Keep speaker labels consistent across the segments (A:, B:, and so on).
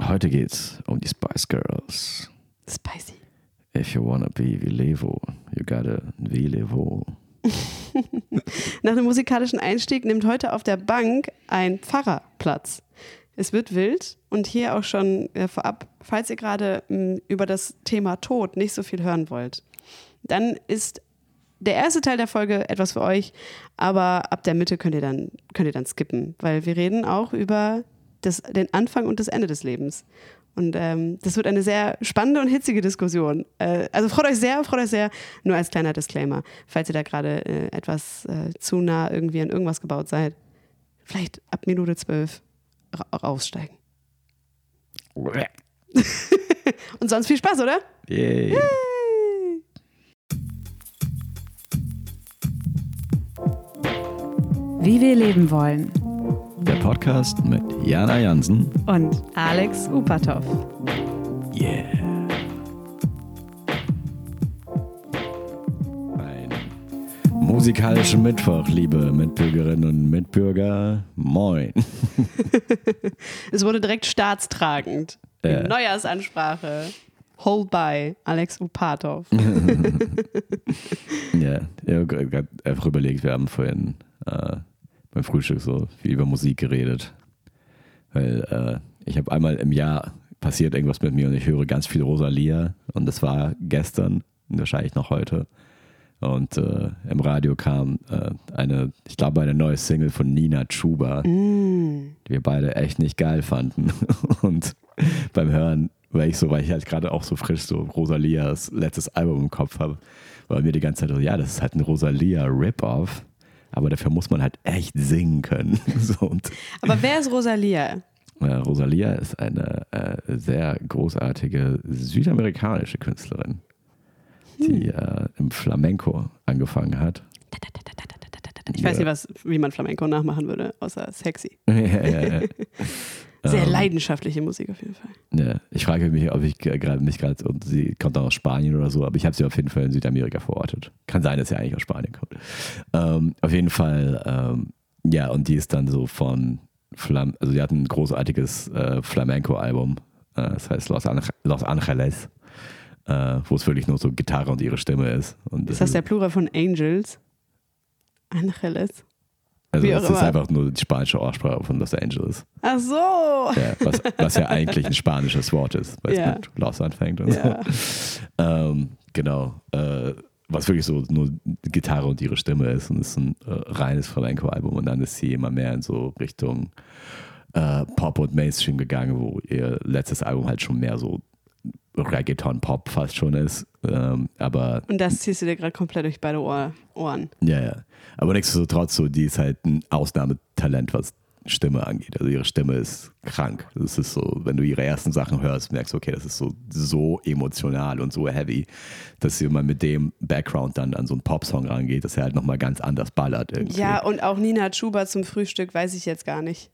A: Heute geht's um die Spice Girls.
B: Spicy.
A: If you wanna be Vilevo, you gotta Vilevo.
B: Nach dem musikalischen Einstieg nimmt heute auf der Bank ein Pfarrer Platz. Es wird wild und hier auch schon äh, vorab, falls ihr gerade mh, über das Thema Tod nicht so viel hören wollt, dann ist der erste Teil der Folge etwas für euch, aber ab der Mitte könnt ihr dann, könnt ihr dann skippen, weil wir reden auch über das, den Anfang und das Ende des Lebens. Und ähm, das wird eine sehr spannende und hitzige Diskussion. Äh, also freut euch sehr, freut euch sehr. Nur als kleiner Disclaimer, falls ihr da gerade äh, etwas äh, zu nah irgendwie an irgendwas gebaut seid, vielleicht ab Minute zwölf ra raussteigen. und sonst viel Spaß, oder?
A: Yay.
C: Wie wir leben wollen.
A: Der Podcast mit Jana Jansen.
C: Und Alex Upatov.
A: Yeah. Ein musikalischen Mittwoch, liebe Mitbürgerinnen und Mitbürger. Moin.
B: Es wurde direkt staatstragend.
A: Ja.
B: Neujahrsansprache. Hold by Alex Upatov.
A: Ja, ich habe gerade einfach überlegt, wir haben vorhin äh, beim Frühstück so viel über Musik geredet. Weil äh, ich habe einmal im Jahr passiert irgendwas mit mir und ich höre ganz viel Rosalia und das war gestern und wahrscheinlich noch heute. Und äh, im Radio kam äh, eine, ich glaube, eine neue Single von Nina Chuba, die wir beide echt nicht geil fanden. Und beim Hören war ich so, weil ich halt gerade auch so frisch so Rosalias letztes Album im Kopf habe, war mir die ganze Zeit so, ja, das ist halt ein Rosalia Rip-Off, aber dafür muss man halt echt singen können. So,
B: Aber wer ist Rosalia?
A: äh, Rosalia ist eine äh, sehr großartige südamerikanische Künstlerin, die äh, im Flamenco angefangen hat.
B: Ich weiß nicht, was, wie man Flamenco nachmachen würde, außer sexy.
A: ja, ja, ja.
B: Sehr
A: Ähm.
B: leidenschaftliche Musik auf jeden Fall.
A: Ja, ich frage mich, ob ich gerade mich gerade, und sie kommt auch aus Spanien oder so, aber ich habe sie auf jeden Fall in Südamerika verortet. Kann sein, dass sie eigentlich aus Spanien kommt. Ähm, auf jeden Fall, ähm, ja, und die ist dann so von Flam also die hat ein großartiges äh, Flamenco-Album, äh, das heißt Los, Ange Los Angeles, äh, wo es wirklich nur so Gitarre und ihre Stimme ist. Und
B: Ist das der Plural von Angels? Angeles.
A: Also
B: wie
A: das ist
B: immer?
A: einfach nur die spanische Aussprache von Los Angeles.
B: Ach so.
A: Ja, was, was ja eigentlich ein spanisches Wort ist, weil es
B: Ja.
A: mit Los anfängt und
B: Ja.
A: so. Ähm, genau. Äh, was wirklich so nur Gitarre und ihre Stimme ist und es ist ein äh, reines Flamenco-Album und dann ist sie immer mehr in so Richtung äh, Pop und Mainstream gegangen, wo ihr letztes Album halt schon mehr so Reggaeton-Pop fast schon ist. Ähm, aber
B: Und das ziehst du dir gerade komplett durch beide Ohr Ohren.
A: ja, ja. Aber nichtsdestotrotz, so, die ist halt ein Ausnahmetalent, was Stimme angeht. Also ihre Stimme ist krank. Das ist so, wenn du ihre ersten Sachen hörst, merkst du, okay, das ist so, so emotional und so heavy, dass sie mal mit dem Background dann an so einen Popsong rangeht, dass er halt nochmal ganz anders ballert irgendwie.
B: Ja, und auch Nina Chuba zum Frühstück weiß ich jetzt gar nicht.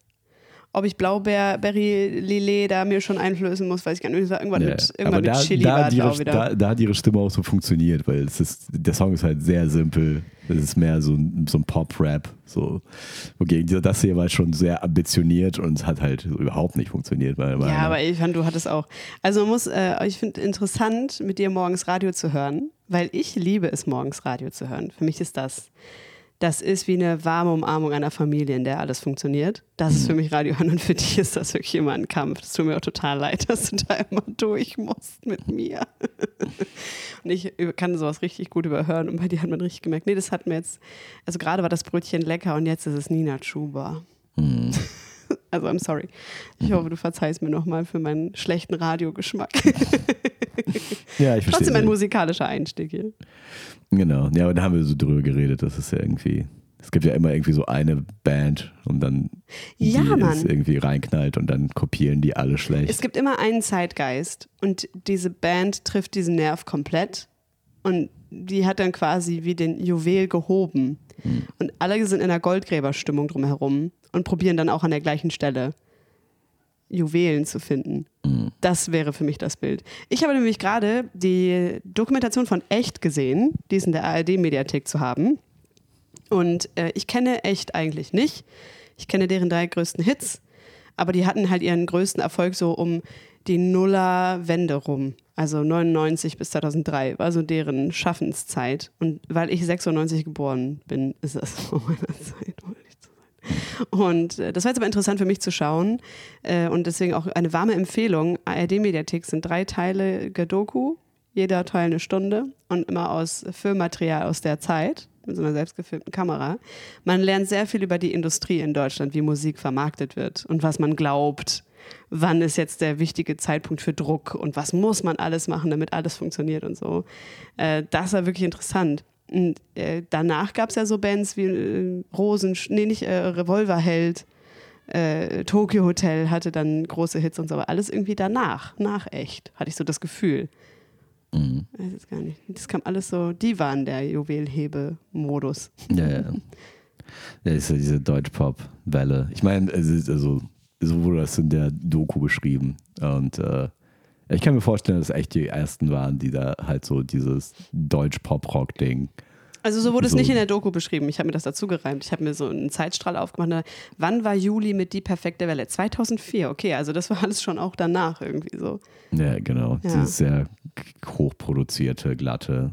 B: Ob ich Blaubeerberry Lillet da mir schon einflößen muss, weiß ich gar nicht. Irgendwann
A: Ja,
B: mit, irgendwann
A: aber
B: mit
A: da,
B: Chili
A: da,
B: war
A: ihre,
B: da wieder.
A: da, da hat ihre Stimme auch so funktioniert, weil es ist, der Song ist halt sehr simpel. Es ist mehr so ein, so ein Pop-Rap. So. Wogegen das hier war schon sehr ambitioniert und hat halt überhaupt nicht funktioniert. Meinung
B: Ja, aber ich fand, du hattest auch. Also man muss, äh, ich finde interessant, mit dir morgens Radio zu hören, weil ich liebe es, morgens Radio zu hören. Für mich ist das, das ist wie eine warme Umarmung einer Familie, in der alles funktioniert. Das ist für mich Radio hören und für dich ist das wirklich immer ein Kampf. Das tut mir auch total leid, dass du da immer durch musst mit mir. Und ich kann sowas richtig gut überhören und bei dir hat man richtig gemerkt, nee, das hat mir jetzt, also gerade war das Brötchen lecker und jetzt ist es Nina Chuba.
A: Hm.
B: Also I'm sorry. Ich hoffe, du verzeihst mir nochmal für meinen schlechten Radiogeschmack.
A: Ja, ich verstehe.
B: Trotzdem ein musikalischer Einstieg hier.
A: Genau. Ja, aber da haben wir so drüber geredet, das ist ja irgendwie. Es gibt ja immer irgendwie so eine Band und dann
B: Ja,
A: die
B: Mann.
A: es irgendwie reinknallt und dann kopieren die alle schlecht.
B: Es gibt immer einen Zeitgeist und diese Band trifft diesen Nerv komplett und die hat dann quasi wie den Juwel gehoben. Und alle sind in einer Goldgräberstimmung drumherum und probieren dann auch an der gleichen Stelle Juwelen zu finden. Das wäre für mich das Bild. Ich habe nämlich gerade die Dokumentation von Echt gesehen, die ist in der ARD-Mediathek zu haben. Und äh, ich kenne Echt eigentlich nicht. Ich kenne deren drei größten Hits. Aber die hatten halt ihren größten Erfolg so um die Nuller-Wende rum. Also 99 bis 2003 war so deren Schaffenszeit. Und weil ich 96 geboren bin, ist das vor meiner Zeit, ehrlich zu sein. Und äh, das war jetzt aber interessant für mich zu schauen. Äh, und deswegen auch eine warme Empfehlung. ARD-Mediathek sind drei Teile Doku, jeder Teil eine Stunde und immer aus Filmmaterial aus der Zeit mit so einer selbstgefilmten Kamera. Man lernt sehr viel über die Industrie in Deutschland, wie Musik vermarktet wird und was man glaubt, wann ist jetzt der wichtige Zeitpunkt für Druck und was muss man alles machen, damit alles funktioniert und so. Äh, das war wirklich interessant. Und, äh, danach gab es ja so Bands wie äh, Rosen, nee, nicht äh, Revolverheld, äh, Tokyo Hotel hatte dann große Hits und so, aber alles irgendwie danach, nach echt, hatte ich so das Gefühl.
A: Mhm.
B: Weiß jetzt gar nicht. Das kam alles so, die waren der Juwelhebe-Modus.
A: Ja, ja. Ja, ist ja diese Deutschpop-Welle. Ich meine, es ist also, so wurde das in der Doku beschrieben. Und äh, ich kann mir vorstellen, dass echt die ersten waren, die da halt so dieses Deutsch-Pop-Rock-Ding.
B: Also so wurde es
A: So.
B: nicht in der Doku beschrieben. Ich habe mir das dazu gereimt. Ich habe mir so einen Zeitstrahl aufgemacht. Wann war Juli mit Die perfekte Welle? 2004. Okay, also das war alles schon auch danach irgendwie so.
A: Ja, genau.
B: Ja.
A: Dieses sehr hochproduzierte, glatte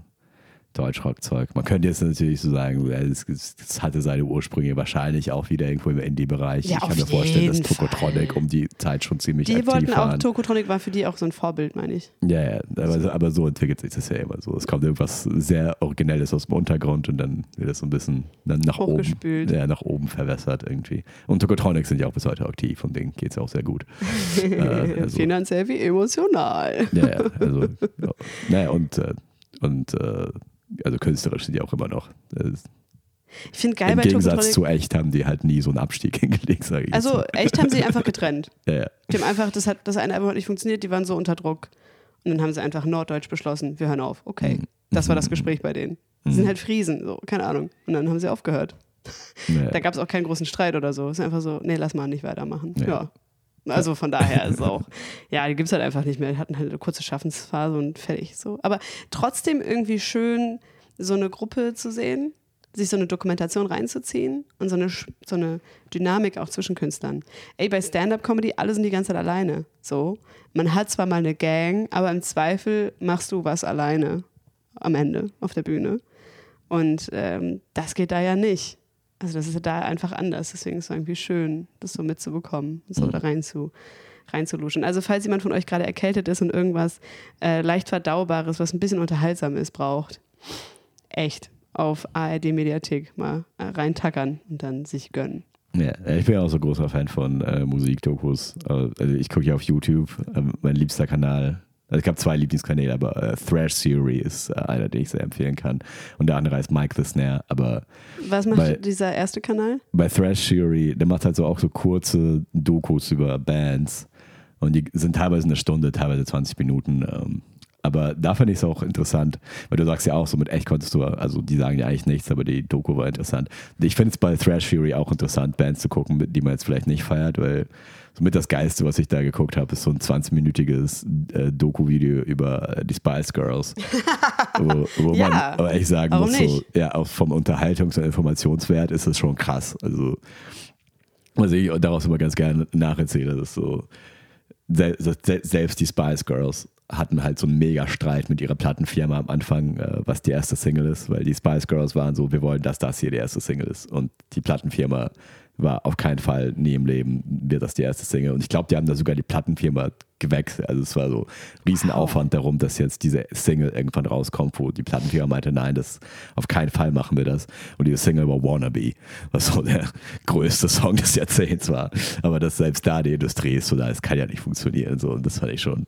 A: Deutschrock-Zeug. Man könnte jetzt natürlich so sagen, ja, es, es hatte seine Ursprünge wahrscheinlich auch wieder irgendwo im Indie-Bereich.
B: Ja,
A: ich kann mir vorstellen, dass
B: jeden Fall.
A: Tokotronic um die Zeit schon ziemlich
B: Die
A: aktiv
B: wollten auch,
A: waren.
B: Tokotronic war für die auch so ein Vorbild, meine ich.
A: Ja, ja, aber, so- aber so entwickelt sich das ja immer so. Es kommt irgendwas sehr Originelles aus dem Untergrund und dann wird das so ein bisschen dann nach oben, ja, nach oben verwässert irgendwie. Und Tokotronics sind ja auch bis heute aktiv und denen geht es auch sehr gut. Äh, also-
B: Finanziell wie emotional.
A: Ja, ja, also, ja. naja, und, äh, und äh, also künstlerisch sind die auch immer noch. Äh,
B: Ich finde geil
A: Im
B: bei
A: Gegensatz zu echt haben die halt nie so einen Abstieg hingelegt, sage ich.
B: Also echt haben sie einfach getrennt.
A: ja, ja.
B: Die haben einfach, das hat das eine einfach nicht funktioniert, die waren so unter Druck. Und dann haben sie einfach norddeutsch beschlossen, wir hören auf. Okay.
A: Mhm.
B: Das war das Gespräch bei denen. Die sind halt Friesen, so, keine Ahnung. Und dann haben sie aufgehört.
A: Ja,
B: Da gab es auch keinen großen Streit oder so. Es ist einfach so, nee, lass mal nicht weitermachen.
A: Ja.
B: Also von daher ist es auch, ja, die gibt es halt einfach nicht mehr. Die hatten halt eine kurze Schaffensphase und fertig so. Aber trotzdem irgendwie schön, so eine Gruppe zu sehen, sich so eine Dokumentation reinzuziehen und so eine, so eine Dynamik auch zwischen Künstlern. Ey, bei Stand-Up-Comedy, alle sind die ganze Zeit alleine. So. Man hat zwar mal eine Gang, aber im Zweifel machst du was alleine am Ende auf der Bühne. Und ähm, das geht da ja nicht. Also das ist ja da einfach anders. Deswegen ist es irgendwie schön, das so mitzubekommen und so da rein zu, reinzuluschen. Also falls jemand von euch gerade erkältet ist und irgendwas äh, leicht verdaubares, was ein bisschen unterhaltsam ist, braucht, echt auf ARD Mediathek mal äh, reintackern und dann sich gönnen.
A: Ja, ich bin ja auch so großer Fan von äh, Musikdokus. Äh, Also ich gucke ja auf YouTube, äh, mein liebster Kanal. Also ich habe zwei Lieblingskanäle, aber äh, Thrash Theory ist äh, einer, den ich sehr empfehlen kann. Und der andere heißt Mike the Snare. Aber
B: Was macht
A: Weil-
B: dieser erste Kanal?
A: bei Thrash Theory, der macht halt so auch so kurze Dokus über Bands. Und die sind teilweise eine Stunde, teilweise 20 Minuten. Ähm, aber da fand ich es auch interessant, weil du sagst ja auch, so mit echt konntest du, also die sagen ja eigentlich nichts, aber die Doku war interessant. Ich finde es bei Thrash Theory auch interessant, Bands zu gucken, die man jetzt vielleicht nicht feiert, weil somit das Geilste, was ich da geguckt habe, ist so ein 20-minütiges äh, Doku-Video über äh, die Spice Girls. wo wo
B: Ja,
A: man aber echt sagen muss, so, ja, auch vom Unterhaltungs- und Informationswert ist es schon krass. Also, was ich daraus immer ganz gerne nacherzähle, das ist so, sel se selbst die Spice Girls hatten halt so einen mega Streit mit ihrer Plattenfirma am Anfang, äh, was die erste Single ist, weil die Spice Girls waren so, wir wollen, dass das hier die erste Single ist. Und die Plattenfirma war auf keinen Fall nie im Leben wird das die erste Single. Und ich glaube, die haben da sogar die Plattenfirma gewechselt. Also es war so Riesenaufwand darum, dass jetzt diese Single irgendwann rauskommt, wo die Plattenfirma meinte, nein, das auf keinen Fall machen wir das. Und diese Single war Wannabe, was so der größte Song des Jahrzehnts war. Aber dass selbst da die Industrie ist, so da, es kann ja nicht funktionieren. So, und das fand ich schon.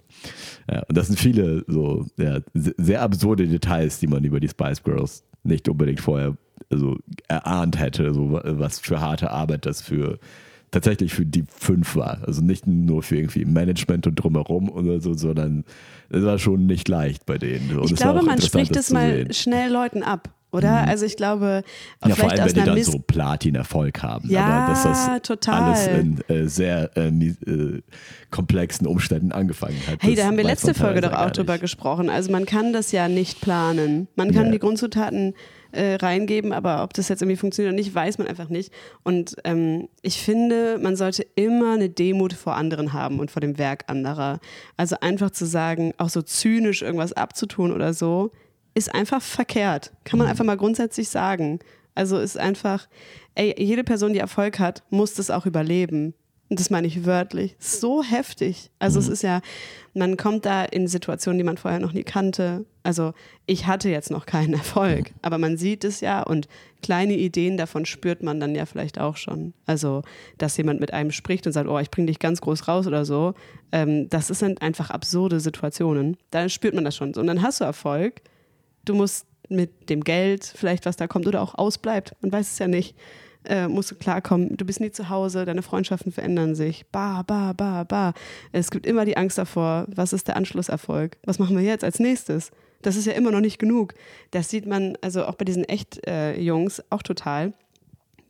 A: Ja, und das sind viele so ja, se- sehr absurde Details, die man über die Spice Girls nicht unbedingt vorher also, erahnt hätte, so wa- was für harte Arbeit das für tatsächlich für die fünf war. Also nicht nur für irgendwie Management und drumherum oder so, sondern es war schon nicht leicht bei denen. Und
B: Ich glaube, man spricht
A: das
B: mal schnell Leuten ab. Oder? Also ich glaube,
A: Ja, vor allem, wenn die dann
B: Miss
A: so Platin-Erfolg haben.
B: Ja,
A: aber dass das
B: total.
A: alles in äh, sehr äh, äh, komplexen Umständen angefangen hat.
B: Hey, da haben wir letzte Folge doch auch drüber gesprochen. Also man kann das ja nicht planen. Man kann
A: Ja.
B: die Grundzutaten äh, reingeben, aber ob das jetzt irgendwie funktioniert oder nicht, weiß man einfach nicht. Und ähm, ich finde, man sollte immer eine Demut vor anderen haben und vor dem Werk anderer. Also einfach zu sagen, auch so zynisch irgendwas abzutun oder so, ist einfach verkehrt. Kann man einfach mal grundsätzlich sagen. Also ist einfach, ey, jede Person, die Erfolg hat, muss das auch überleben. Und das meine ich wörtlich. So heftig. Also es ist ja, man kommt da in Situationen, die man vorher noch nie kannte. Also ich hatte jetzt noch keinen Erfolg, aber man sieht es ja und kleine Ideen davon spürt man dann ja vielleicht auch schon. Also, dass jemand mit einem spricht und sagt, oh, ich bringe dich ganz groß raus oder so. Ähm, das sind einfach absurde Situationen. Da spürt man das schon. Und dann hast du Erfolg. Du musst mit dem Geld vielleicht, was da kommt oder auch ausbleibt, man weiß es ja nicht, äh, musst du klarkommen. Du bist nie zu Hause, deine Freundschaften verändern sich. Ba, ba, ba, ba. Es gibt immer die Angst davor, was ist der Anschlusserfolg? Was machen wir jetzt als nächstes? Das ist ja immer noch nicht genug. Das sieht man also auch bei diesen Echt-Jungs auch total.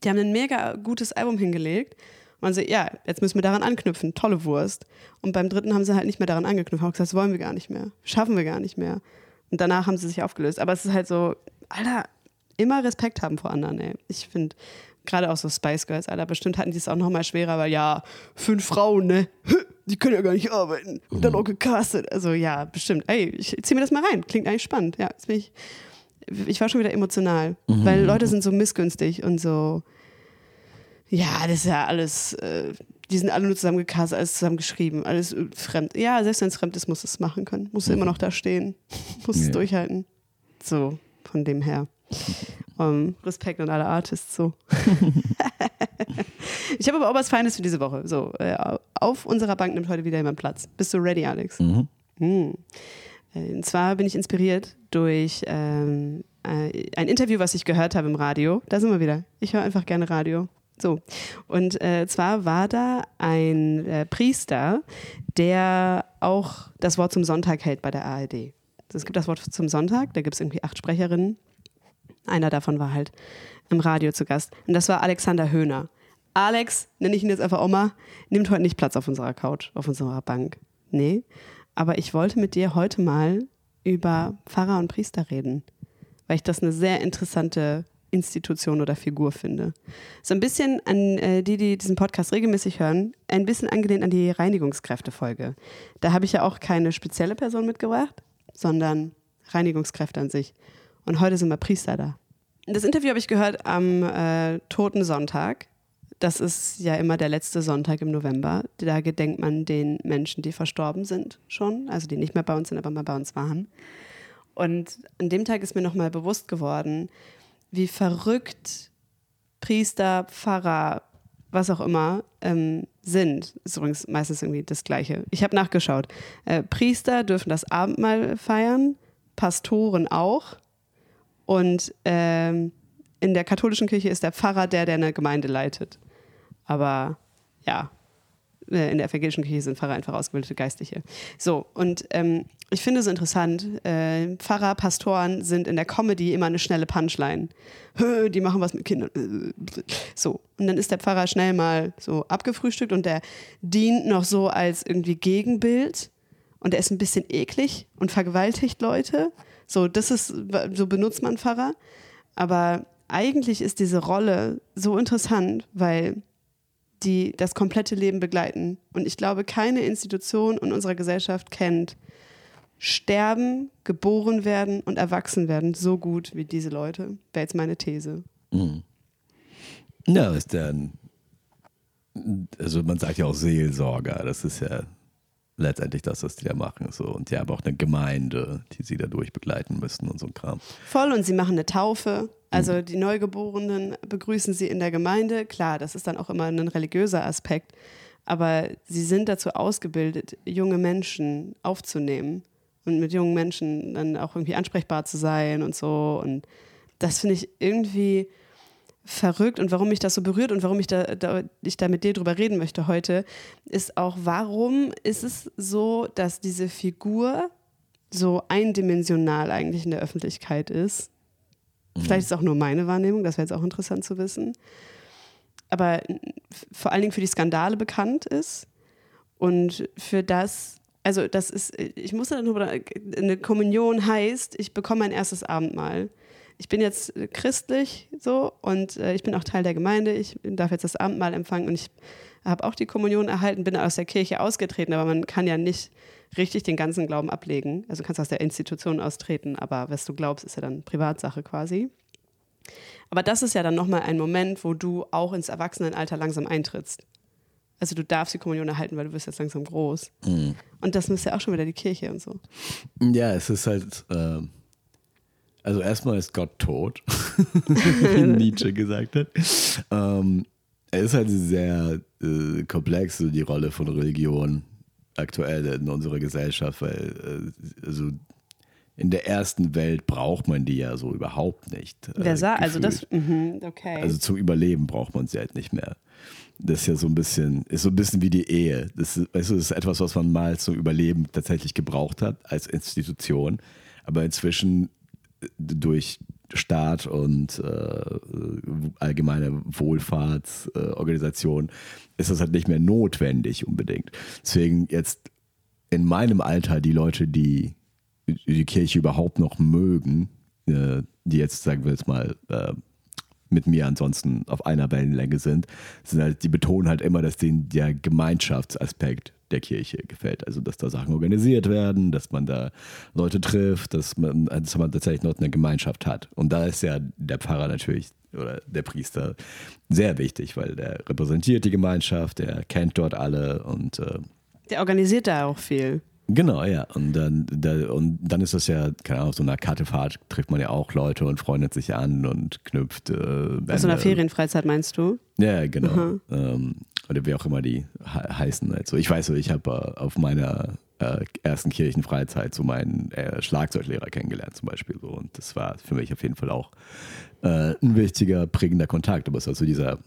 B: Die haben ein mega gutes Album hingelegt. Und man so, ja, jetzt müssen wir daran anknüpfen. Tolle Wurst. Und beim dritten haben sie halt nicht mehr daran angeknüpft. Haben gesagt, das wollen wir gar nicht mehr. Schaffen wir gar nicht mehr. Und danach haben sie sich aufgelöst. Aber es ist halt so, Alter, immer Respekt haben vor anderen, ey. Ich finde, gerade auch so Spice Girls, Alter, bestimmt hatten die es auch noch mal schwerer, weil ja, fünf Frauen, ne? Die können ja gar nicht arbeiten. Und dann auch gecastet. Also ja, bestimmt. Ey, ich zieh mir das mal rein. Klingt eigentlich spannend. Ja, jetzt bin ich. Ich war schon wieder emotional. Weil Leute sind so missgünstig und so. Ja, das ist ja alles. Äh, die sind alle nur zusammen gecastet, alles zusammen geschrieben, alles fremd. Ja, selbst wenn es fremd ist, musst du es machen können. Musst du immer noch da stehen. Musst es
A: Ja.
B: durchhalten. So, von dem her. Um, Respekt an alle Artists, so. ich habe aber auch was Feines für diese Woche. So, äh, auf unserer Bank nimmt heute wieder jemand Platz. Bist du ready, Alex?
A: Mhm.
B: Hm. Äh, Und zwar bin ich inspiriert durch ähm, äh, ein Interview, was ich gehört habe im Radio. Da sind wir wieder. Ich höre einfach gerne Radio. So. Und äh, zwar war da ein äh, Priester, der auch das Wort zum Sonntag hält bei der ARD. Es gibt das Wort zum Sonntag, da gibt es irgendwie acht Sprecherinnen. Einer davon war halt im Radio zu Gast. Und das war Alexander Höhner. Alex, nenne ich ihn jetzt einfach Oma, nimmt heute nicht Platz auf unserer Couch, auf unserer Bank. Nee, aber ich wollte mit dir heute mal über Pfarrer und Priester reden, weil ich das eine sehr interessante Institution oder Figur finde. So ein bisschen an äh, die, die diesen Podcast regelmäßig hören, ein bisschen angelehnt an die Reinigungskräfte-Folge. Da habe ich ja auch keine spezielle Person mitgebracht, sondern Reinigungskräfte an sich. Und heute sind wir Priester da. Das Interview habe ich gehört am äh, Toten Sonntag. Das ist ja immer der letzte Sonntag im November. Da gedenkt man den Menschen, die verstorben sind schon, also die nicht mehr bei uns sind, aber mal bei uns waren. Und an dem Tag ist mir nochmal bewusst geworden, wie verrückt Priester, Pfarrer, was auch immer ähm, sind. Ist übrigens meistens irgendwie das Gleiche. Ich habe nachgeschaut. Äh, Priester dürfen das Abendmahl feiern, Pastoren auch. Und ähm, in der katholischen Kirche ist der Pfarrer der, der eine Gemeinde leitet. Aber ja, in der evangelischen Kirche sind Pfarrer einfach ausgebildete Geistliche. So, und ähm, ich finde es interessant, äh, Pfarrer, Pastoren sind in der Comedy immer eine schnelle Punchline. Hö, Die machen was mit Kindern. So, und dann ist der Pfarrer schnell mal so abgefrühstückt und der dient noch so als irgendwie Gegenbild und der ist ein bisschen eklig und vergewaltigt Leute. So, das ist, so benutzt man Pfarrer. Aber eigentlich ist diese Rolle so interessant, weil die das komplette Leben begleiten. Und ich glaube, keine Institution in unserer Gesellschaft kennt Sterben, geboren werden und erwachsen werden so gut wie diese Leute. Wäre jetzt meine These.
A: Ja, das ist dann, also man sagt ja auch Seelsorger, das ist ja letztendlich das, was die da machen. So. Und die haben auch eine Gemeinde, die sie dadurch begleiten müssen und so ein Kram.
B: Voll und sie machen eine Taufe. Also die Neugeborenen begrüßen sie in der Gemeinde. Klar, das ist dann auch immer ein religiöser Aspekt. Aber sie sind dazu ausgebildet, junge Menschen aufzunehmen und mit jungen Menschen dann auch irgendwie ansprechbar zu sein und so. Und das finde ich irgendwie verrückt und warum mich das so berührt und warum ich da, da, ich da mit dir drüber reden möchte heute, ist auch, warum ist es so, dass diese Figur so eindimensional eigentlich in der Öffentlichkeit ist Vielleicht ist es auch nur meine Wahrnehmung, das wäre jetzt auch interessant zu wissen. Aber vor allen Dingen für die Skandale bekannt ist und für das, also das ist, ich muss dann darüber, eine Kommunion heißt, ich bekomme mein erstes Abendmahl. Ich bin jetzt christlich so und äh, ich bin auch Teil der Gemeinde. Ich darf jetzt das Abendmahl empfangen und ich habe auch die Kommunion erhalten, bin aus der Kirche ausgetreten, aber man kann ja nicht richtig den ganzen Glauben ablegen. Also du kannst aus der Institution austreten, aber was du glaubst, ist ja dann Privatsache quasi. Aber das ist ja dann nochmal ein Moment, wo du auch ins Erwachsenenalter langsam eintrittst. Also du darfst die Kommunion erhalten, weil du wirst jetzt langsam groß.
A: Mhm.
B: Und das ist ja auch schon wieder die Kirche und so.
A: Ja, es ist halt, äh, also erstmal ist Gott tot, wie Nietzsche gesagt hat. Ähm, es ist halt sehr äh, komplex, so die Rolle von Religion aktuell in unserer Gesellschaft, weil äh, also in der ersten Welt braucht man die ja so überhaupt nicht. äh,
B: Wer sah, also das, mhm, okay.
A: Also zum Überleben braucht man sie halt nicht mehr. Das ist ja so ein bisschen, ist so ein bisschen wie die Ehe. Das ist, weißt du, das ist etwas, was man mal zum Überleben tatsächlich gebraucht hat als Institution. Aber inzwischen äh, durch Staat und äh, allgemeine Wohlfahrtsorganisation ist das halt nicht mehr notwendig unbedingt. Deswegen jetzt in meinem Alter die Leute, die die Kirche überhaupt noch mögen, äh, die jetzt, sagen wir jetzt mal, äh, mit mir ansonsten auf einer Wellenlänge sind, sind halt, die betonen halt immer, dass denen der Gemeinschaftsaspekt der Kirche gefällt. Also, dass da Sachen organisiert werden, dass man da Leute trifft, dass man, dass man tatsächlich noch eine Gemeinschaft hat. Und da ist ja der Pfarrer natürlich oder der Priester sehr wichtig, weil der repräsentiert die Gemeinschaft, der kennt dort alle und äh,
B: Der organisiert da auch viel.
A: Genau, ja. Und dann, da, und dann ist das ja, keine Ahnung, auf so einer Kattefahrt trifft man ja auch Leute und freundet sich an und knüpft. Äh,
B: Aus so einer. Ferienfreizeit meinst du?
A: Ja, genau. Ähm, oder wie auch immer die he heißen. Also ich weiß so, ich habe äh, auf meiner äh, ersten Kirchenfreizeit so meinen äh, Schlagzeuglehrer kennengelernt zum Beispiel. So. Und das war für mich auf jeden Fall auch äh, ein wichtiger, prägender Kontakt. Aber es ist also dieser,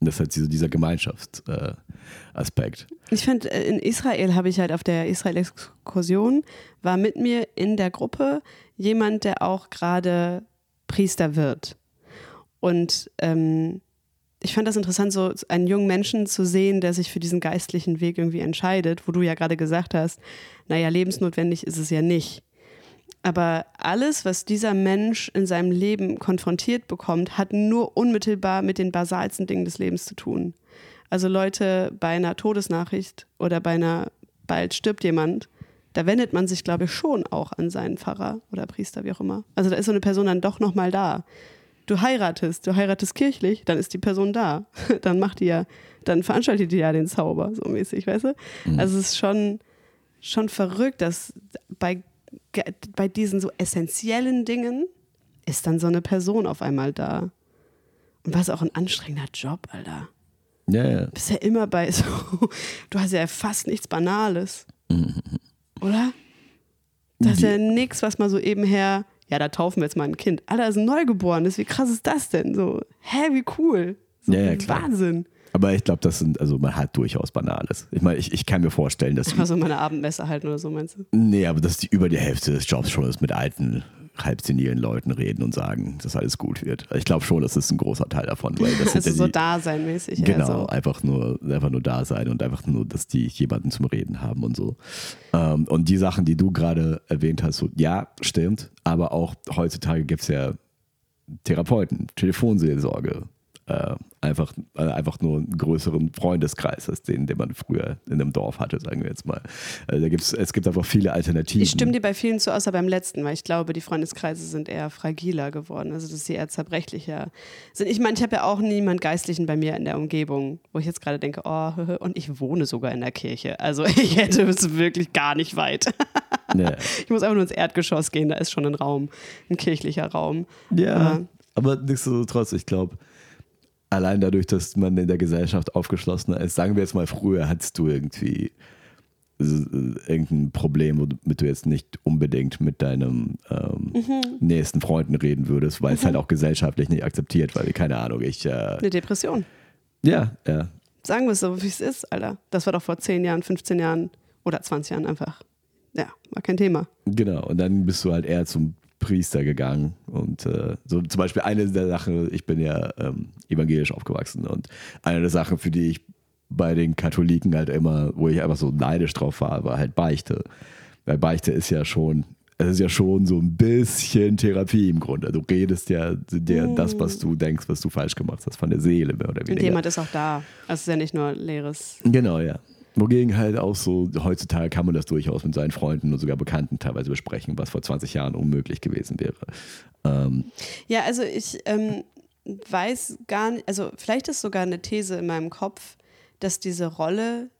A: das ist halt dieser, dieser Gemeinschaftsaspekt. Äh.
B: Ich finde, in Israel habe ich halt auf der Israel-Exkursion, war mit mir in der Gruppe jemand, der auch gerade Priester wird. Und ähm, ich fand das interessant, so einen jungen Menschen zu sehen, der sich für diesen geistlichen Weg irgendwie entscheidet, wo du ja gerade gesagt hast, naja, lebensnotwendig ist es ja nicht. Aber alles, was dieser Mensch in seinem Leben konfrontiert bekommt, hat nur unmittelbar mit den basalsten Dingen des Lebens zu tun. Also Leute, bei einer Todesnachricht oder bei einer bald stirbt jemand, da wendet man sich, glaube ich, schon auch an seinen Pfarrer oder Priester, wie auch immer. Also da ist so eine Person dann doch nochmal da. Du heiratest, du heiratest kirchlich, dann ist die Person da. Dann macht die ja, dann veranstaltet die ja den Zauber, so mäßig, weißt du? Also es ist schon, schon verrückt, dass bei, bei diesen so essentiellen Dingen ist dann so eine Person auf einmal da. Und was auch ein anstrengender Job, Alter.
A: Ja, ja.
B: Du bist ja immer bei so, du hast ja fast nichts Banales. Oder? Das ist ja nichts, was mal so eben her, ja, da taufen wir jetzt mal ein Kind. Alter, das ist ein Neugeborenes. Wie krass ist das denn? So, hä, wie cool. So,
A: Ja, ja, klar.
B: Wahnsinn.
A: Aber ich glaube, das sind, also man hat durchaus Banales. Ich meine, ich, ich kann mir vorstellen, dass die,
B: Einfach so meine Abendmesse halten oder so, meinst du?
A: nee, aber dass die über die Hälfte des Jobs schon ist, mit alten, halbsenilen Leuten reden und sagen, dass alles gut wird. Ich glaube schon, das ist ein großer Teil davon, weil das
B: Also
A: ja
B: so daseinmäßig.
A: Genau,
B: Also.
A: einfach nur, einfach nur da sein und einfach nur, dass die jemanden zum Reden haben und so. Ähm, und die Sachen, die du gerade erwähnt hast, so, ja, stimmt, aber auch heutzutage gibt es ja Therapeuten, Telefonseelsorge, äh, einfach, äh, einfach nur einen größeren Freundeskreis als den, den man früher in einem Dorf hatte, sagen wir jetzt mal. Also da gibt's, es gibt einfach viele Alternativen.
B: Ich stimme dir bei vielen zu, außer beim letzten, weil ich glaube, die Freundeskreise sind eher fragiler geworden, also dass sie eher zerbrechlicher sind. Ich meine, ich habe ja auch niemand Geistlichen bei mir in der Umgebung, wo ich jetzt gerade denke, oh, und ich wohne sogar in der Kirche. Also ich hätte es wirklich gar nicht weit.
A: Ja.
B: Ich muss einfach nur ins Erdgeschoss gehen, da ist schon ein Raum, ein kirchlicher Raum.
A: Ja,
B: Aber-
A: aber nichtsdestotrotz, ich glaube, allein dadurch, dass man in der Gesellschaft aufgeschlossener ist, sagen wir jetzt mal, früher hattest du irgendwie irgendein Problem, womit du jetzt nicht unbedingt mit deinem ähm, nächsten Freunden reden würdest, weil es halt auch gesellschaftlich nicht akzeptiert, weil, keine Ahnung, ich, äh,
B: Eine Depression.
A: ja, ja,
B: Sagen wir es so, wie es ist, Alter. Das war doch vor 10 Jahren, 15 Jahren oder 20 Jahren einfach. Ja, war kein Thema.
A: genau. Und dann bist du halt eher zum Priester gegangen. Und äh, so zum Beispiel eine der Sachen, ich bin ja ähm, evangelisch aufgewachsen und eine der Sachen, für die ich bei den Katholiken halt immer, wo ich einfach so neidisch drauf war, war halt Beichte. Weil Beichte ist ja schon, es ist ja schon so ein bisschen Therapie im Grunde. Du redest ja dir das, was du denkst, was du falsch gemacht hast, von der Seele mehr oder
B: Und
A: weniger.
B: jemand ist auch da. Also es ist ja nicht nur leeres.
A: Genau, ja. Wogegen halt auch so, heutzutage kann man das durchaus mit seinen Freunden und sogar Bekannten teilweise besprechen, was vor 20 Jahren unmöglich gewesen wäre. Ähm,
B: Ja, also ich ähm, weiß gar nicht, also vielleicht ist sogar eine These in meinem Kopf, dass diese Rolle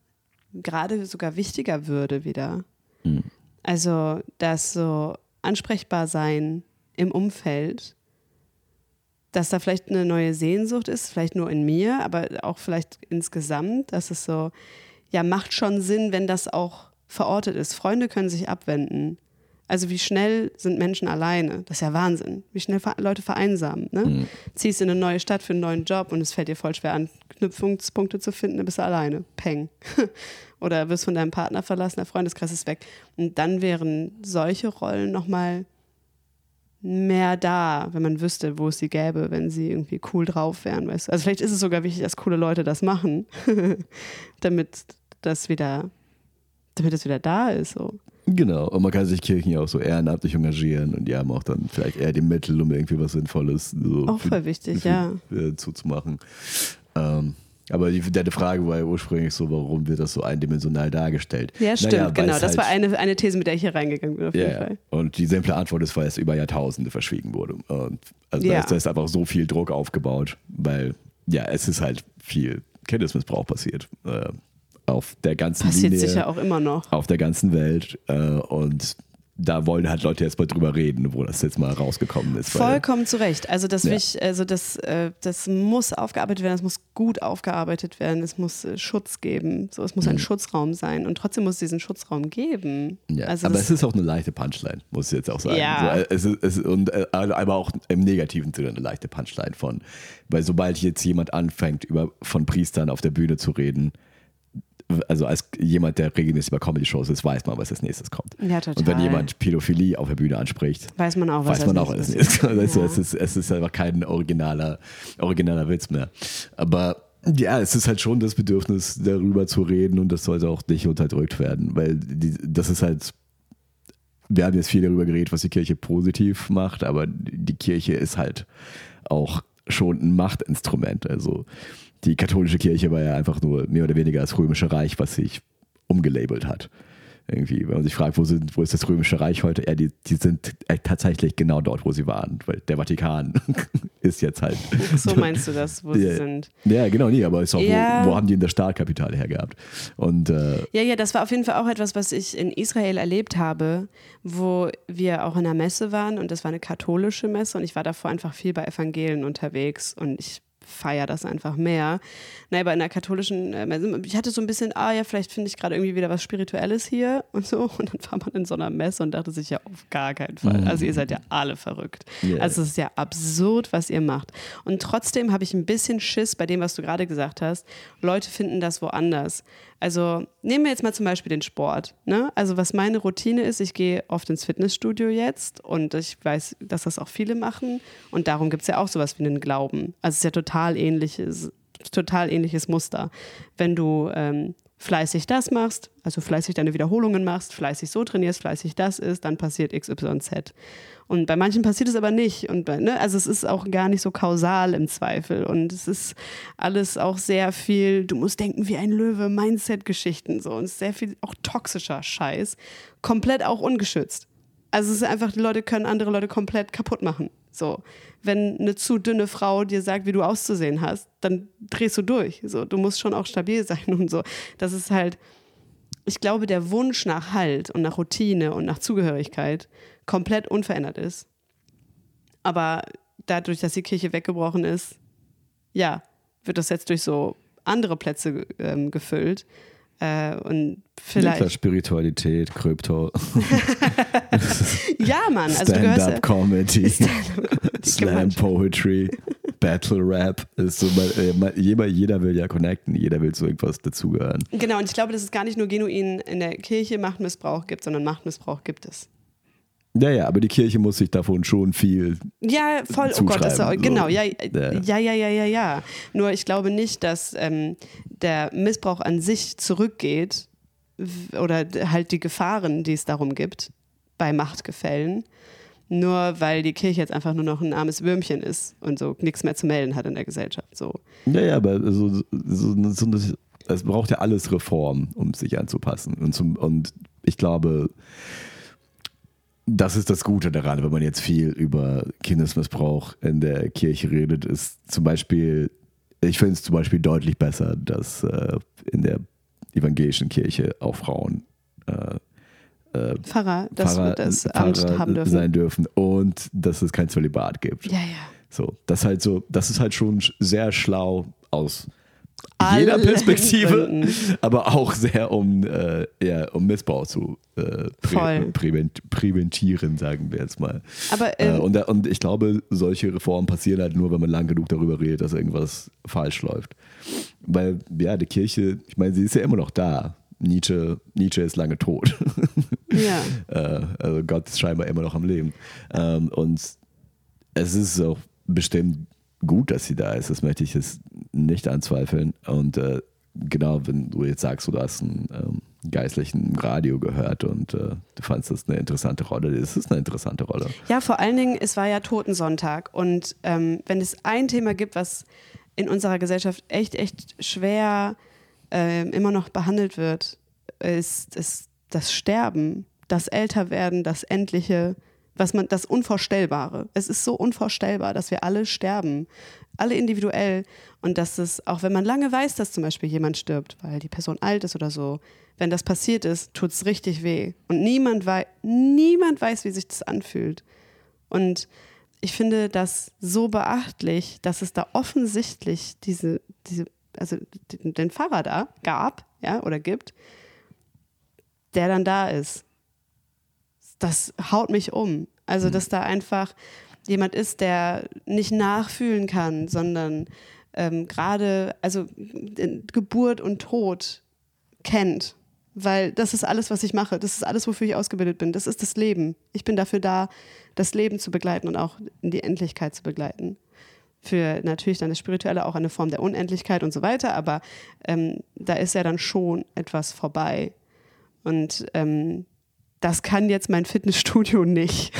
B: gerade sogar wichtiger würde wieder.
A: Mhm.
B: Also, dass so ansprechbar sein im Umfeld, dass da vielleicht eine neue Sehnsucht ist, vielleicht nur in mir, aber auch vielleicht insgesamt, dass es so, ja, macht schon Sinn, wenn das auch verortet ist. Freunde können sich abwenden. Also wie schnell sind Menschen alleine? Das ist ja Wahnsinn. Wie schnell Leute vereinsamen. Ne?
A: Mhm.
B: Ziehst in eine neue Stadt für einen neuen Job und es fällt dir voll schwer, Anknüpfungspunkte zu finden, dann bist du alleine. Peng. Oder wirst von deinem Partner verlassen, der Freundeskreis ist weg. Und dann wären solche Rollen nochmal mehr da, wenn man wüsste, wo es sie gäbe, wenn sie irgendwie cool drauf wären. Weißt du? Also vielleicht ist es sogar wichtig, dass coole Leute das machen, damit das wieder, damit es wieder da ist. So.
A: genau, und man kann sich Kirchen ja auch so ehrenamtlich engagieren und die haben auch dann vielleicht eher die Mittel, um irgendwie was Sinnvolles so
B: Auch
A: für-
B: voll wichtig,
A: für-
B: ja.
A: äh, zuzumachen. Ähm, aber die, deine Frage war ja ursprünglich so, warum wird das so eindimensional dargestellt?
B: Ja, stimmt,
A: Naja,
B: genau. Das
A: halt-
B: war eine, eine These, mit der ich hier reingegangen bin, auf jeden
A: Ja,
B: Fall.
A: und die simple Antwort ist, weil es über Jahrtausende verschwiegen wurde. Und also
B: Ja.
A: da, ist, da ist einfach so viel Druck aufgebaut, weil ja, es ist halt viel Kindesmissbrauch passiert. Äh, auf der ganzen
B: Passiert
A: Linie,
B: sicher auch immer noch.
A: auf der ganzen Welt. Äh, und da wollen halt Leute jetzt mal drüber reden, wo das jetzt mal rausgekommen ist.
B: Vollkommen zu Recht. Also das,
A: Ja.
B: wich- also das, äh, das muss aufgearbeitet werden, es muss gut aufgearbeitet werden, es muss äh, Schutz geben. So, es muss ein Schutzraum sein und trotzdem muss es diesen Schutzraum geben.
A: Mhm. Ja,
B: also
A: aber
B: das,
A: es ist auch eine leichte Punchline, muss ich jetzt auch sagen.
B: Ja.
A: So, äh, es ist, es und, äh, aber auch im negativen Sinne eine leichte Punchline von, weil sobald jetzt jemand anfängt, über, von Priestern auf der Bühne zu reden, also als jemand, der regelmäßig bei Comedy-Shows ist, weiß man, was als nächstes kommt.
B: Ja, total.
A: Und wenn jemand Pädophilie auf der Bühne anspricht,
B: weiß man auch, was
A: weiß man
B: als
A: auch als
B: nächstes.
A: Weißt du,
B: Ja.
A: es, ist, es ist einfach kein originaler, originaler Witz mehr. Aber ja, es ist halt schon das Bedürfnis, darüber zu reden und das sollte auch nicht unterdrückt werden, weil die, das ist halt, wir haben jetzt viel darüber geredet, was die Kirche positiv macht, aber die Kirche ist halt auch schon ein Machtinstrument. Also die katholische Kirche war ja einfach nur mehr oder weniger das römische Reich, was sich umgelabelt hat. Irgendwie, wenn man sich fragt, wo, sind, wo ist das römische Reich heute? Ja, die, die sind äh, tatsächlich genau dort, wo sie waren, weil der Vatikan ist jetzt halt.
B: So meinst du das, wo sie
A: Ja.
B: sind.
A: Ja, genau, nie, aber ist auch,
B: Ja.
A: wo, wo haben die in der Startkapitale hergehabt? Und äh,
B: Ja, ja, das war auf jeden Fall auch etwas, was ich in Israel erlebt habe, wo wir auch in einer Messe waren und das war eine katholische Messe und ich war davor einfach viel bei Evangelien unterwegs und ich feiere das einfach mehr. Naja, bei einer katholischen äh, ich hatte so ein bisschen, ah ja, vielleicht finde ich gerade irgendwie wieder was Spirituelles hier und so und dann war man in so einer Messe und dachte sich ja auf gar keinen Fall. Also ihr seid ja alle verrückt.
A: Ja.
B: Also es ist ja absurd, was ihr macht. Und trotzdem habe ich ein bisschen Schiss bei dem, was du gerade gesagt hast. Leute finden das woanders. Also nehmen wir jetzt mal zum Beispiel den Sport. Ne? Also was meine Routine ist, ich gehe oft ins Fitnessstudio jetzt und ich weiß, dass das auch viele machen. Und darum gibt es ja auch sowas wie einen Glauben. Also es ist ja total ähnliches, total ähnliches Muster. Wenn du ähm, fleißig das machst, also fleißig deine Wiederholungen machst, fleißig so trainierst, fleißig das ist, dann passiert XYZ. Und bei manchen passiert es aber nicht. Und bei, ne, also es ist auch gar nicht so kausal im Zweifel. Und es ist alles auch sehr viel, du musst denken wie ein Löwe, Mindset-Geschichten so. Und es ist sehr viel auch toxischer Scheiß. Komplett auch ungeschützt. Also es ist einfach, die Leute können andere Leute komplett kaputt machen. So. Wenn eine zu dünne Frau dir sagt, wie du auszusehen hast, dann drehst du durch. So. Du musst schon auch stabil sein und so. Das ist halt, ich glaube, der Wunsch nach Halt und nach Routine und nach Zugehörigkeit komplett unverändert ist. Aber dadurch, dass die Kirche weggebrochen ist, ja, wird das jetzt durch so andere Plätze ähm, gefüllt. Äh, und
A: klar,
B: vielleicht.
A: Spiritualität, Krypto,
B: Ja, Mann, also du gehörst.
A: Stand-up Comedy, Slam
B: Mann.
A: Poetry, Battle Rap. Ist so, äh, jeder, jeder will ja connecten, jeder will zu irgendwas dazugehören.
B: Genau, und ich glaube, dass es gar nicht nur genuin in der Kirche Machtmissbrauch gibt, sondern Machtmissbrauch gibt es.
A: Ja, ja, aber die Kirche muss sich davon schon viel.
B: Ja, voll, oh Gott, das ist,
A: so.
B: genau, ja,
A: Ja.
B: ja, ja, ja, ja, ja. Nur ich glaube nicht, dass ähm, der Missbrauch an sich zurückgeht oder halt die Gefahren, die es darum gibt bei Machtgefällen, nur weil die Kirche jetzt einfach nur noch ein armes Würmchen ist und so nichts mehr zu melden hat in der Gesellschaft. So.
A: Ja, ja, aber so, so, so, so es braucht ja alles Reform, um sich anzupassen. Und, zum, und ich glaube, das ist das Gute daran, wenn man jetzt viel über Kindesmissbrauch in der Kirche redet, ist zum Beispiel, ich finde es zum Beispiel deutlich besser, dass äh, in der evangelischen Kirche auch Frauen äh, äh,
B: Pfarrer, das,
A: Pfarrer,
B: das Amt
A: Pfarrer
B: haben dürfen.
A: sein dürfen und dass es kein Zölibat gibt.
B: Ja, ja.
A: So, das halt so, das ist halt schon sch- sehr schlau aus Jeder Perspektive,
B: Gründen.
A: aber auch sehr um, äh, ja, um Missbrauch zu äh, prä prävent präventieren, sagen wir jetzt mal.
B: Aber
A: Äh,
B: ähm,
A: und, da- und ich glaube, solche Reformen passieren halt nur, wenn man lang genug darüber redet, dass irgendwas falsch läuft. Weil, ja, die Kirche, ich meine, sie ist ja immer noch da. Nietzsche, Nietzsche ist lange tot.
B: ja.
A: Äh, also Gott ist scheinbar immer noch am Leben. Ähm, und es ist auch bestimmt gut, dass sie da ist. Das möchte ich jetzt nicht anzweifeln. Und äh, genau, wenn du jetzt sagst, du hast einen ähm, geistlichen Radio gehört und äh, du fandest das eine interessante Rolle, das ist eine interessante Rolle.
B: Ja, vor allen Dingen, es war ja Totensonntag. Und ähm, wenn es ein Thema gibt, was in unserer Gesellschaft echt, echt schwer ähm, immer noch behandelt wird, ist, ist das Sterben, das Älterwerden, das Endliche, was man, das Unvorstellbare. Es ist so unvorstellbar, dass wir alle sterben, alle individuell. Und dass es, auch wenn man lange weiß, dass zum Beispiel jemand stirbt, weil die Person alt ist oder so, wenn das passiert ist, tut es richtig weh. Und niemand, wei niemand weiß, wie sich das anfühlt. Und ich finde das so beachtlich, dass es da offensichtlich diese, diese also den, den Pfarrer da gab, ja, oder gibt, der dann da ist. Das haut mich um. Also, dass da einfach jemand ist, der nicht nachfühlen kann, sondern ähm, gerade, also Geburt und Tod kennt. Weil das ist alles, was ich mache. Das ist alles, wofür ich ausgebildet bin. Das ist das Leben. Ich bin dafür da, das Leben zu begleiten und auch in die Endlichkeit zu begleiten. Für natürlich dann das Spirituelle auch eine Form der Unendlichkeit und so weiter, aber ähm, da ist ja dann schon etwas vorbei. Und ähm, das kann jetzt mein Fitnessstudio nicht.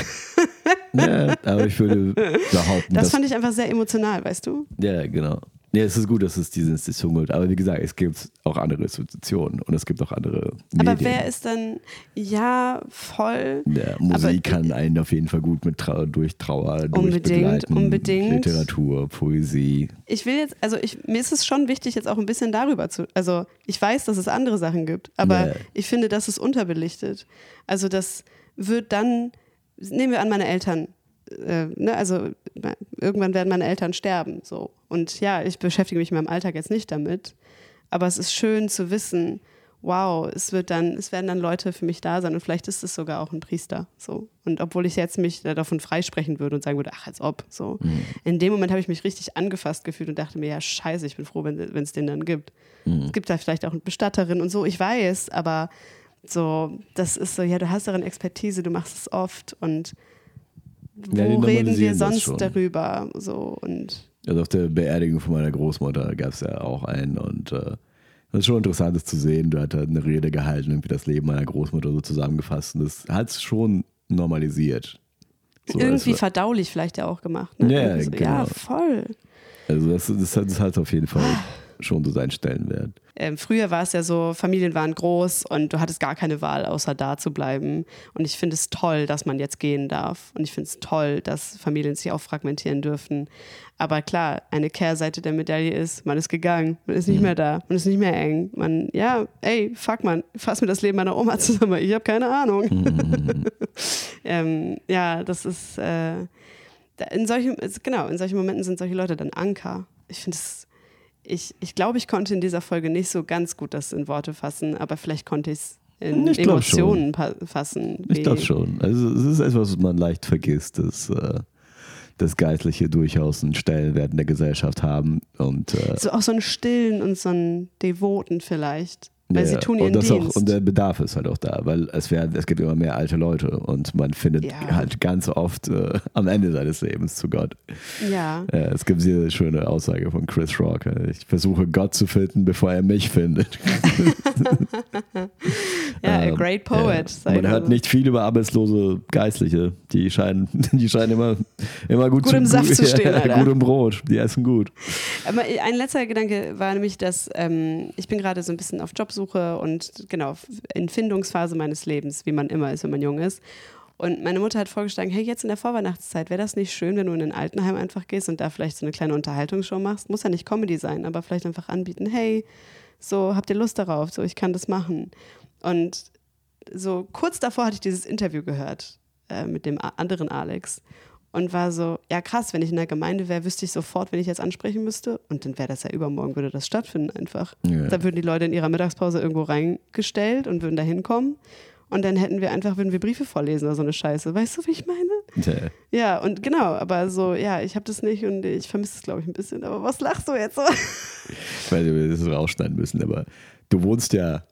A: Ja, aber ich würde behaupten,
B: Das fand ich einfach sehr emotional, weißt du?
A: ja, genau. Ja, es ist gut, dass es diese Institution gibt, aber wie gesagt, es gibt auch andere Institutionen und es gibt auch andere Medien.
B: Aber wer ist dann, ja, voll.
A: Ja, Musik
B: Aber-
A: kann einen auf jeden Fall gut mit Trau durch Trauer
B: Unbedingt, unbedingt.
A: Literatur, Poesie.
B: Ich will jetzt, also ich, mir ist es schon wichtig, jetzt auch ein bisschen darüber zu, also ich weiß, dass es andere Sachen gibt, aber
A: Ja.
B: ich finde, das ist unterbelichtet. Also das wird dann, nehmen wir an, meine Eltern, äh, ne, also irgendwann werden meine Eltern sterben, so. Und ja, ich beschäftige mich in meinem Alltag jetzt nicht damit, aber es ist schön zu wissen, wow, es wird dann, es werden dann Leute für mich da sein und vielleicht ist es sogar auch ein Priester, so. Und obwohl ich jetzt mich davon freisprechen würde und sagen würde, ach, als ob, so. In dem Moment habe ich mich richtig angefasst gefühlt und dachte mir, ja, scheiße, ich bin froh, wenn es den dann gibt. Es gibt da vielleicht auch eine Bestatterin und so, ich weiß, aber so, das ist so, ja, du hast darin Expertise, du machst es oft und wo
A: Ja,
B: reden wir sonst darüber? So und
A: Also auf der Beerdigung von meiner Großmutter gab es ja auch einen und äh, das ist schon interessant, das zu sehen. Du hast halt eine Rede gehalten, irgendwie das Leben meiner Großmutter so zusammengefasst und das hat es schon normalisiert. So,
B: irgendwie
A: es war-
B: verdaulich vielleicht ja auch gemacht. Ne?
A: Ja,
B: Irgendwie so, ja,
A: genau.
B: voll.
A: Also das, das, hat, das hat auf jeden Fall schon so seinen Stellenwert.
B: ähm, früher war es ja so, Familien waren groß und du hattest gar keine Wahl, außer da zu bleiben. Und ich finde es toll, dass man jetzt gehen darf. Und ich finde es toll, dass Familien sich auch fragmentieren dürfen. Aber klar, eine Kehrseite der Medaille ist, man ist gegangen, man ist nicht mehr da, man ist nicht mehr eng. Man, ja, ey, fuck man, fass mir das Leben meiner Oma zusammen, ich habe keine Ahnung. ähm, ja, das ist, äh, in solchen, es- genau, in solchen Momenten sind solche Leute dann Anker. Ich finde es, ich, ich glaube, ich konnte in dieser Folge nicht so ganz gut das in Worte fassen, aber vielleicht konnte ich es in
A: Ich.
B: Emotionen fassen.
A: Ich glaube schon. Also es ist etwas, was man leicht vergisst, dass äh, das Geistliche durchaus einen Stellenwert in der Gesellschaft haben und äh,
B: So auch so einen stillen und so einen devoten vielleicht. Weil
A: Ja,
B: sie tun
A: und
B: ihren
A: das
B: Dienst.
A: Auch, und der Bedarf ist halt auch da, weil es, werden, es gibt immer mehr alte Leute und man findet
B: Ja.
A: halt ganz oft äh, am Ende seines Lebens zu Gott.
B: ja.
A: Ja, es gibt diese schöne Aussage von Chris Rock. äh, Ich versuche Gott zu finden, bevor er mich findet.
B: Ja, a
A: Ähm,
B: great poet.
A: ja. Man hört nicht viel über arbeitslose Geistliche. Die scheinen, die scheinen immer, immer gut,
B: Gut
A: zu,
B: im Saft zu stehen,
A: gut im Brot. Die essen gut.
B: Aber ein letzter Gedanke war nämlich, dass ähm, ich bin gerade so ein bisschen auf Jobsuche und genau in Findungsphase meines Lebens, wie man immer ist, wenn man jung ist. Und meine Mutter hat vorgeschlagen, hey, jetzt in der Vorweihnachtszeit, wäre das nicht schön, wenn du in ein Altenheim einfach gehst und da vielleicht so eine kleine Unterhaltungsshow machst? Muss ja nicht Comedy sein, aber vielleicht einfach anbieten, hey, so, habt ihr Lust darauf? So, ich kann das machen. Und so kurz davor hatte ich dieses Interview gehört äh, mit dem anderen Alex und war so, ja krass, wenn ich in der Gemeinde wäre, wüsste ich sofort, wenn ich jetzt ansprechen müsste und dann wäre das ja übermorgen, würde das stattfinden einfach.
A: Ja.
B: Da würden die Leute in ihrer Mittagspause irgendwo reingestellt und würden da hinkommen und dann hätten wir einfach, würden wir Briefe vorlesen oder so eine Scheiße. Weißt du, wie ich meine?
A: Ja.
B: Ja, und genau, aber so, ja, ich habe das nicht und ich vermisse es, glaube ich, ein bisschen. Aber was lachst du jetzt so?
A: Weil wir das rausschneiden müssen, aber du wohnst ja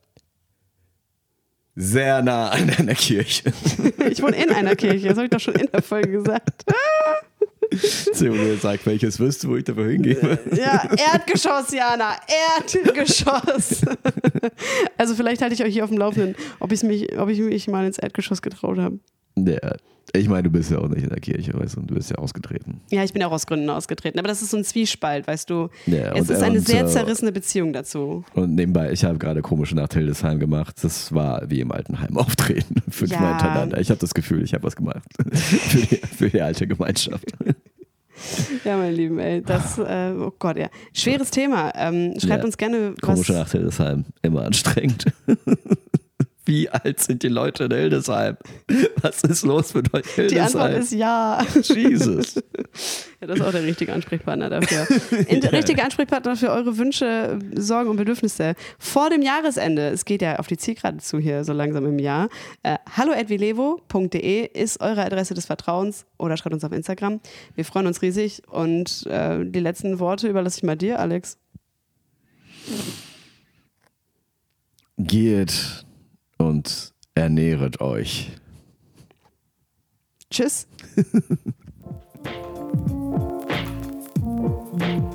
A: sehr nah an einer Kirche.
B: Ich wohne in einer Kirche, das habe ich doch schon in der Folge gesagt.
A: Simon sagt, welches wirst du, wo ich dafür hingehe.
B: Ja, Erdgeschoss, Jana, Erdgeschoss. Also vielleicht halte ich euch hier auf dem Laufenden, ob, mich, ob ich mich mal ins Erdgeschoss getraut habe.
A: Ja. Ich meine, du bist ja auch nicht in der Kirche, weißt du, und du bist ja ausgetreten.
B: Ja, ich bin auch aus Gründen ausgetreten, aber das ist so ein Zwiespalt, weißt du.
A: Ja,
B: es
A: und-
B: ist eine
A: und,
B: sehr
A: äh,
B: zerrissene Beziehung dazu.
A: Und nebenbei, ich habe gerade komische Nacht Hildesheim gemacht. Das war wie im Altenheim auftreten. Fünfmal
B: Ja.
A: hintereinander. Ich habe das Gefühl, ich habe was gemacht. für, die, für die alte Gemeinschaft.
B: Ja, meine Lieben, ey, das, äh, oh Gott, ja. Schweres Thema. Ähm, schreibt
A: Ja.
B: uns gerne was.
A: Komische Nacht Hildesheim. Immer anstrengend. Wie alt sind die Leute in Hildesheim? Was ist los mit euch Hildesheim?
B: Die Antwort ist ja.
A: Jesus.
B: Ja, das ist auch der richtige Ansprechpartner dafür. In, der richtige Ansprechpartner für eure Wünsche, Sorgen und Bedürfnisse vor dem Jahresende. Es geht ja auf die Zielgerade zu hier so langsam im Jahr. Äh, hallo@vilevo.de ist eure Adresse des Vertrauens oder schreibt uns auf Instagram. Wir freuen uns riesig und äh, die letzten Worte überlasse ich mal dir, Alex.
A: Geht und ernähret euch.
B: Tschüss.